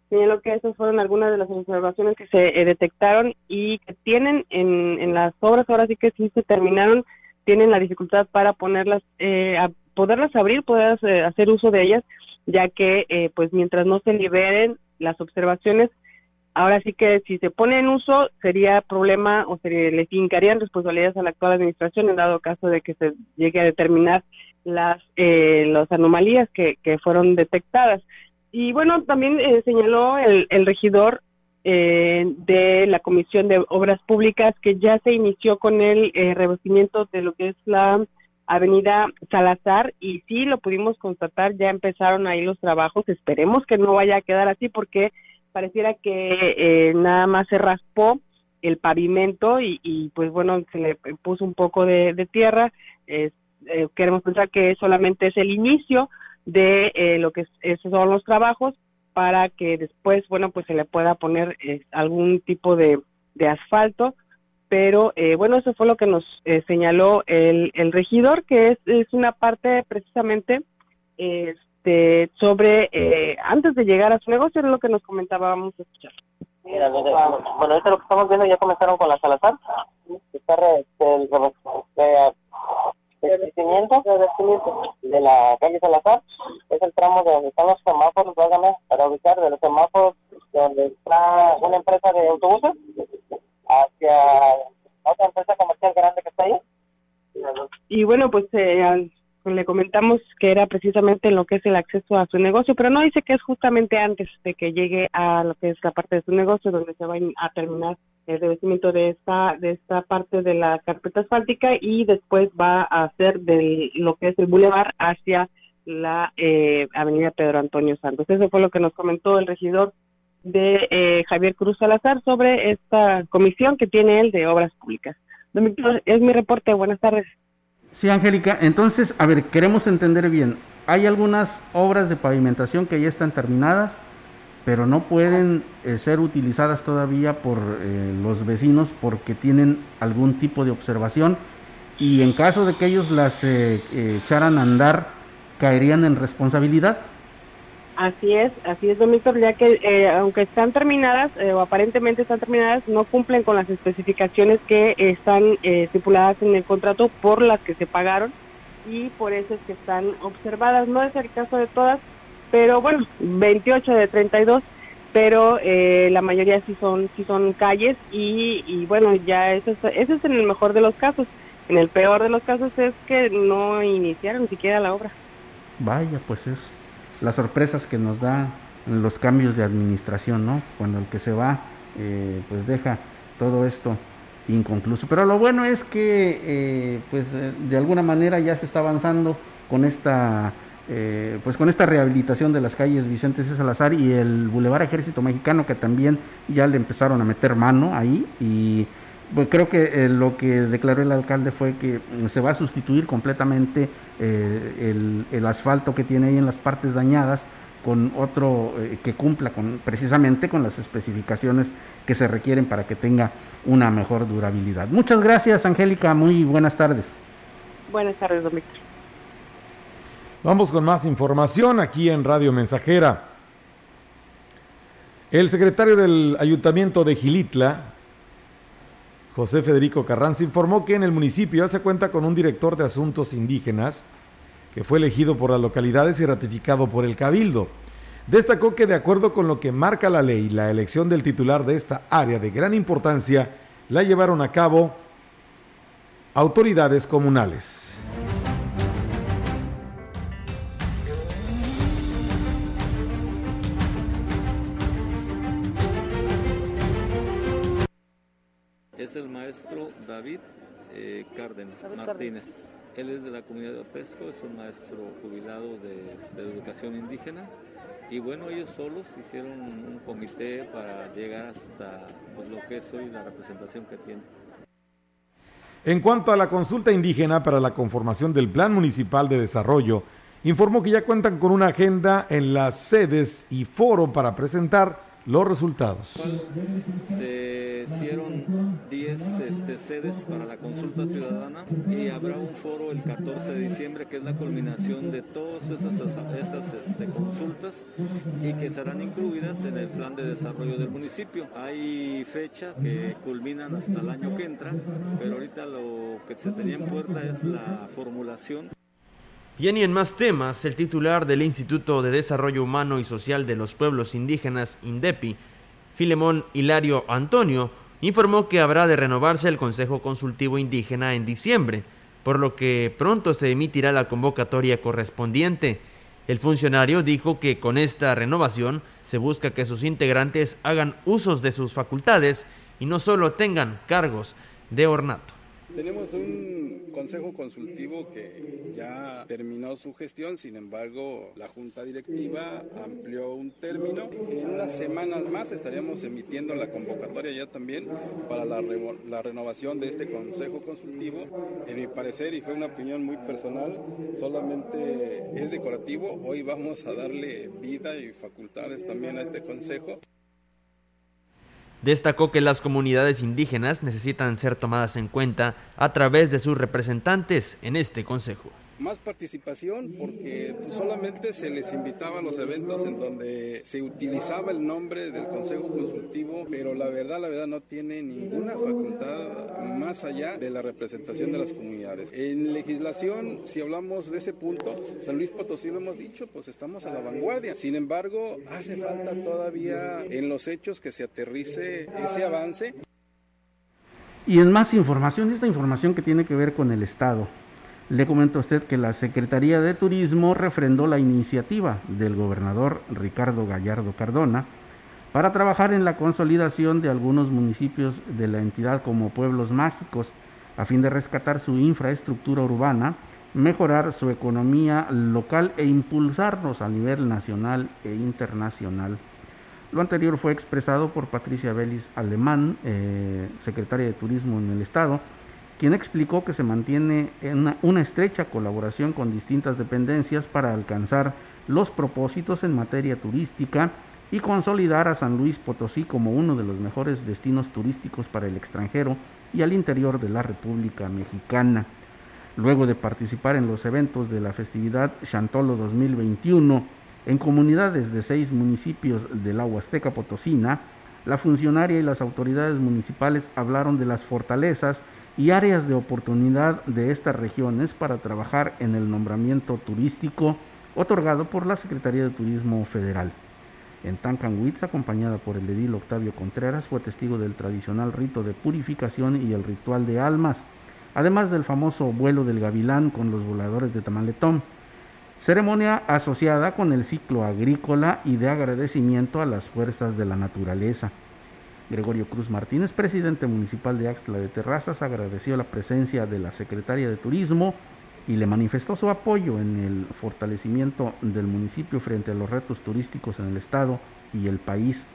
señaló que esas fueron algunas de las observaciones que se eh, detectaron y que tienen en, en las obras, ahora sí que sí se terminaron, tienen la dificultad para ponerlas, eh, a poderlas abrir, poder eh, hacer uso de ellas, ya que pues mientras no se liberen las observaciones, ahora sí que si se pone en uso sería problema o se le fincarían responsabilidades a la actual administración en dado caso de que se llegue a determinar las, las anomalías que, que fueron detectadas. Y bueno, también eh, señaló el, regidor eh, de la Comisión de Obras Públicas que ya se inició con el eh, revestimiento de lo que es la Avenida Salazar y sí lo pudimos constatar, ya empezaron ahí los trabajos, esperemos que no vaya a quedar así porque pareciera que nada más se raspó el pavimento y, pues bueno, se le puso un poco de, de tierra, queremos pensar que solamente es el inicio, de eh, lo que esos son los trabajos para que después, bueno, pues se le pueda poner eh, algún tipo de, asfalto. Pero eh, bueno, eso fue lo que nos señaló el, el regidor, que es, es una parte precisamente este, sobre, antes de llegar a su negocio, era lo que nos comentaba, vamos a escuchar. Mira, bueno, es lo que estamos viendo, ya comenzaron con la Salazar. Está este, el crecimiento de la calle Salazar es el tramo de donde están los semáforos, para ubicar de los semáforos donde está una empresa de autobuses hacia otra empresa comercial grande que está ahí. Y bueno, pues eh, le comentamos que era precisamente en lo que es el acceso a su negocio, pero no dice que es justamente antes de que llegue a lo que es la parte de su negocio donde se va a terminar el revestimiento de esta de esta parte de la carpeta asfáltica y después va a hacer de lo que es el bulevar hacia la eh, avenida Pedro Antonio Santos. Eso fue lo que nos comentó el regidor de eh, Javier Cruz Salazar sobre esta comisión que tiene él de obras públicas. es mi reporte. Buenas tardes. Sí, Angélica. Entonces, a ver, queremos entender bien. Hay algunas obras de pavimentación que ya están terminadas, pero no pueden eh, ser utilizadas todavía por eh, los vecinos porque tienen algún tipo de observación y en caso de que ellos las eh, echaran a andar, caerían en responsabilidad. Así es, así es, Víctor, ya que aunque están terminadas o aparentemente están terminadas, no cumplen con las especificaciones que están estipuladas en el contrato por las que se pagaron y por eso es que están observadas. No es el caso de todas, pero bueno, 28 de 32, pero eh, la mayoría sí son sí son calles y, y bueno, ya eso es, eso es en el mejor de los casos. En el peor de los casos es que no iniciaron siquiera la obra. Vaya, pues es las sorpresas que nos da los cambios de administración, ¿no? Cuando el que se va, eh, pues deja todo esto inconcluso. Pero lo bueno es que, eh, pues de alguna manera ya se está avanzando con esta eh, pues con esta rehabilitación de las calles Vicente C. Salazar y el Boulevard Ejército Mexicano que también ya le empezaron a meter mano ahí y pues creo que eh, lo que declaró el alcalde fue que se va a sustituir completamente eh, el, asfalto que tiene ahí en las partes dañadas con otro que cumpla con precisamente con las especificaciones que se requieren para que tenga una mejor durabilidad. Muchas gracias, Angélica. Muy buenas tardes. Buenas tardes, don Víctor. Vamos con más información aquí en Radio Mensajera. El secretario del Ayuntamiento de Gilitla, José Federico Carranza, informó que en el municipio ya se cuenta con un director de asuntos indígenas que fue elegido por las localidades y ratificado por el Cabildo. Destacó que de acuerdo con lo que marca la ley, la elección del titular de esta área de gran importancia la llevaron a cabo autoridades comunales. Maestro David eh, Cárdenas Martínez. Él es de la comunidad de Opesco, es un maestro jubilado de, educación indígena. Y bueno, ellos solos hicieron un comité para llegar hasta pues, lo que es hoy la representación que tiene. En cuanto a la consulta indígena para la conformación del Plan Municipal de Desarrollo, informó que ya cuentan con una agenda en las sedes y foro para presentar los resultados. Se hicieron 10 este, sedes para la consulta ciudadana y habrá un foro el 14 de diciembre que es la culminación de todas esas, esas este, consultas y que serán incluidas en el plan de desarrollo del municipio. Hay fechas que culminan hasta el año que entra, pero ahorita lo que se tenía en puerta es la formulación. Y en más temas, el titular del Instituto de Desarrollo Humano y Social de los Pueblos Indígenas, INDEPI, Filemón Hilario Antonio, informó que habrá de renovarse el Consejo Consultivo Indígena en diciembre, por lo que pronto se emitirá la convocatoria correspondiente. El funcionario dijo que con esta renovación se busca que sus integrantes hagan usos de sus facultades y no solo tengan cargos de ornato. Tenemos un consejo consultivo que ya terminó su gestión, sin embargo, la junta directiva amplió un término. En unas semanas más estaríamos emitiendo la convocatoria ya también para la, la renovación de este consejo consultivo. En mi parecer, y fue una opinión muy personal, solamente es decorativo. Hoy vamos a darle vida y facultades también a este consejo. Destacó que las comunidades indígenas necesitan ser tomadas en cuenta a través de sus representantes en este Consejo más participación porque solamente se les invitaba a los eventos en donde se utilizaba el nombre del Consejo Consultivo, pero la verdad, la verdad no tiene ninguna facultad más allá de la representación de las comunidades. En legislación, si hablamos de ese punto, San Luis Potosí lo hemos dicho, pues estamos a la vanguardia. Sin embargo, hace falta todavía en los hechos que se aterrice ese avance. Y en más información, esta información que tiene que ver con el Estado. Le comento a usted que la Secretaría de Turismo refrendó la iniciativa del gobernador Ricardo Gallardo Cardona para trabajar en la consolidación de algunos municipios de la entidad como pueblos mágicos a fin de rescatar su infraestructura urbana, mejorar su economía local e impulsarnos a nivel nacional e internacional. Lo anterior fue expresado por Patricia Vélez Alemán, eh, secretaria de Turismo en el Estado, quien explicó que se mantiene en una, estrecha colaboración con distintas dependencias para alcanzar los propósitos en materia turística y consolidar a San Luis Potosí como uno de los mejores destinos turísticos para el extranjero y al interior de la República Mexicana. Luego de participar en los eventos de la festividad Chantolo 2021 en comunidades de seis municipios de la Huasteca Potosina, la funcionaria y las autoridades municipales hablaron de las fortalezas y áreas de oportunidad de estas regiones para trabajar en el nombramiento turístico otorgado por la Secretaría de Turismo Federal. En Tancanwitz, acompañada por el edil Octavio Contreras, fue testigo del tradicional rito de purificación y el ritual de almas, además del famoso vuelo del gavilán con los voladores de Tamaletón, ceremonia asociada con el ciclo agrícola y de agradecimiento a las fuerzas de la naturaleza. Gregorio Cruz Martínez, presidente municipal de Axtla de Terrazas, agradeció la presencia de la secretaria de Turismo y le manifestó su apoyo en el fortalecimiento del municipio frente a los retos turísticos en el estado y el país.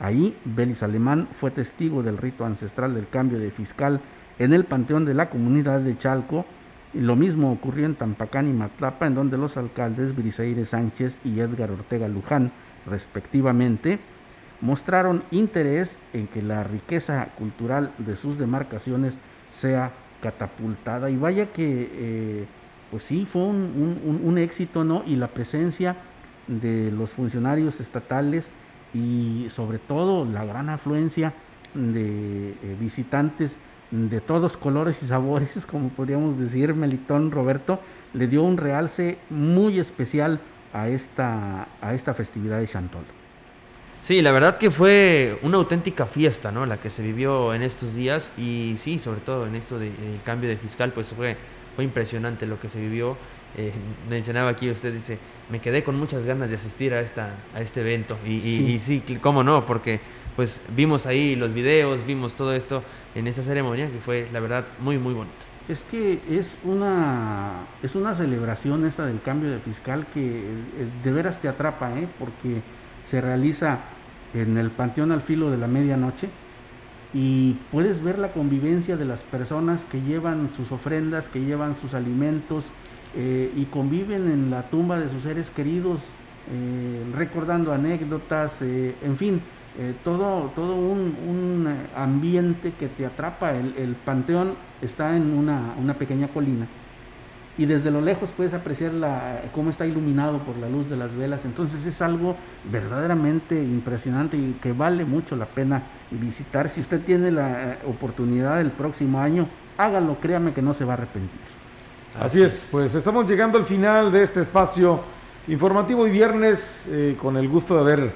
Ahí, Belis Alemán fue testigo del rito ancestral del cambio de fiscal en el panteón de la comunidad de Chalco. Y lo mismo ocurrió en Tampacán y Matlapa, en donde los alcaldes Briseire Sánchez y Edgar Ortega Luján, respectivamente, mostraron interés en que la riqueza cultural de sus demarcaciones sea catapultada. Y vaya que, eh, pues sí, fue un, éxito, ¿no? Y la presencia de los funcionarios estatales y sobre todo la gran afluencia de eh, visitantes de todos colores y sabores, como podríamos decir, Melitón Roberto, le dio un realce muy especial a esta, a esta festividad de Chantol. Sí, la verdad que fue una auténtica fiesta, ¿no? La que se vivió en estos días y sí, sobre todo en esto del cambio de fiscal, pues fue, fue impresionante lo que se vivió. Eh, mencionaba aquí, usted dice, me quedé con muchas ganas de asistir a, esta, a este evento. Y sí. y sí, cómo no, porque pues vimos ahí los videos, vimos todo esto en esta ceremonia que fue, la verdad, muy, muy bonito. Es que es una, es una celebración esta del cambio de fiscal que eh, de veras te atrapa, ¿eh? porque se realiza en el Panteón al filo de la medianoche y puedes ver la convivencia de las personas que llevan sus ofrendas, que llevan sus alimentos eh, y conviven en la tumba de sus seres queridos, eh, recordando anécdotas, eh, en fin, todo, todo un, ambiente que te atrapa. El, el panteón está en una, una pequeña colina y desde lo lejos puedes apreciar la, cómo está iluminado por la luz de las velas. Entonces es algo verdaderamente impresionante y que vale mucho la pena visitar. Si usted tiene la eh, oportunidad el próximo año, hágalo, créame que no se va a arrepentir. Así, es, pues estamos llegando al final de este espacio informativo y viernes eh, con el gusto de haber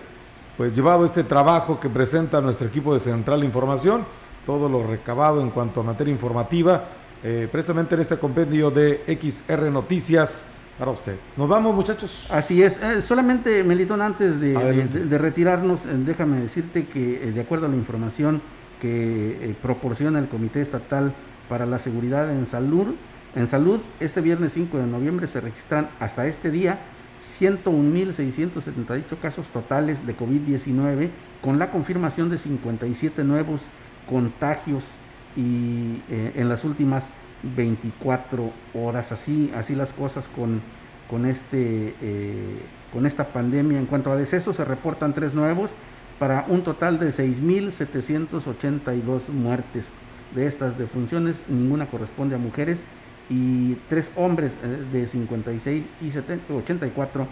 pues llevado este trabajo que presenta nuestro equipo de Central Información, todo lo recabado en cuanto a materia informativa eh, precisamente en este compendio de XR Noticias para usted. Nos vamos, muchachos. Así es. Eh, solamente, Melitón, antes de, retirarnos, eh, déjame decirte que, de acuerdo a la información que proporciona el Comité Estatal para la Seguridad en Salud, en Salud, este viernes 5 de noviembre se registran hasta este día 101.678 casos totales de COVID-19, con la confirmación de 57 nuevos contagios y eh, en las últimas 24 horas. Así, así las cosas con, con, este, eh, con esta pandemia. En cuanto a decesos, se reportan tres nuevos para un total de 6.782 muertes. De estas defunciones, ninguna corresponde a mujeres y tres hombres eh, de 56 y 84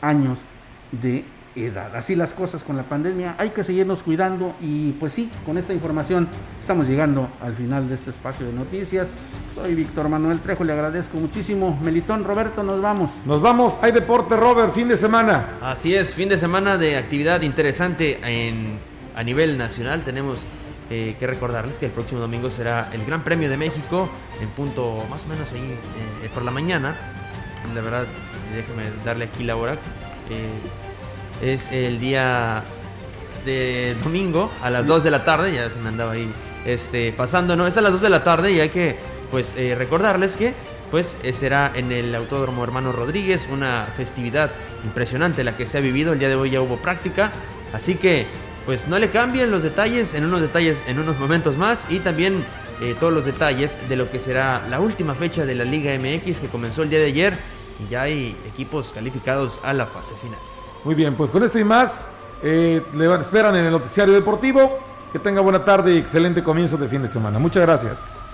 años de edad. Así las cosas con la pandemia, hay que seguirnos cuidando y pues sí, con esta información estamos llegando al final de este espacio de noticias. Soy Víctor Manuel Trejo, le agradezco muchísimo. Melitón, Roberto, nos vamos. Nos vamos, hay deporte, Robert, fin de semana. Así es, fin de semana de actividad interesante en, a nivel nacional. Tenemos eh, que recordarles que el próximo domingo será el Gran Premio de México en punto más o menos ahí eh, por la mañana. La verdad, déjeme darle aquí la hora. Eh, es el día de domingo a las 2 de la tarde, ya se me andaba ahí este, pasando, no, es a las 2 de la tarde y hay que pues eh, recordarles que pues eh, será en el Autódromo Hermano Rodríguez, una festividad impresionante la que se ha vivido, el día de hoy ya hubo práctica, así que pues no le cambien los detalles, en unos detalles, en unos momentos más y también eh, todos los detalles de lo que será la última fecha de la Liga MX que comenzó el día de ayer y ya hay equipos calificados a la fase final. Muy bien, pues con esto y más, Eh, le esperan en el noticiario deportivo. Que tenga buena tarde y excelente comienzo de fin de semana. Muchas gracias.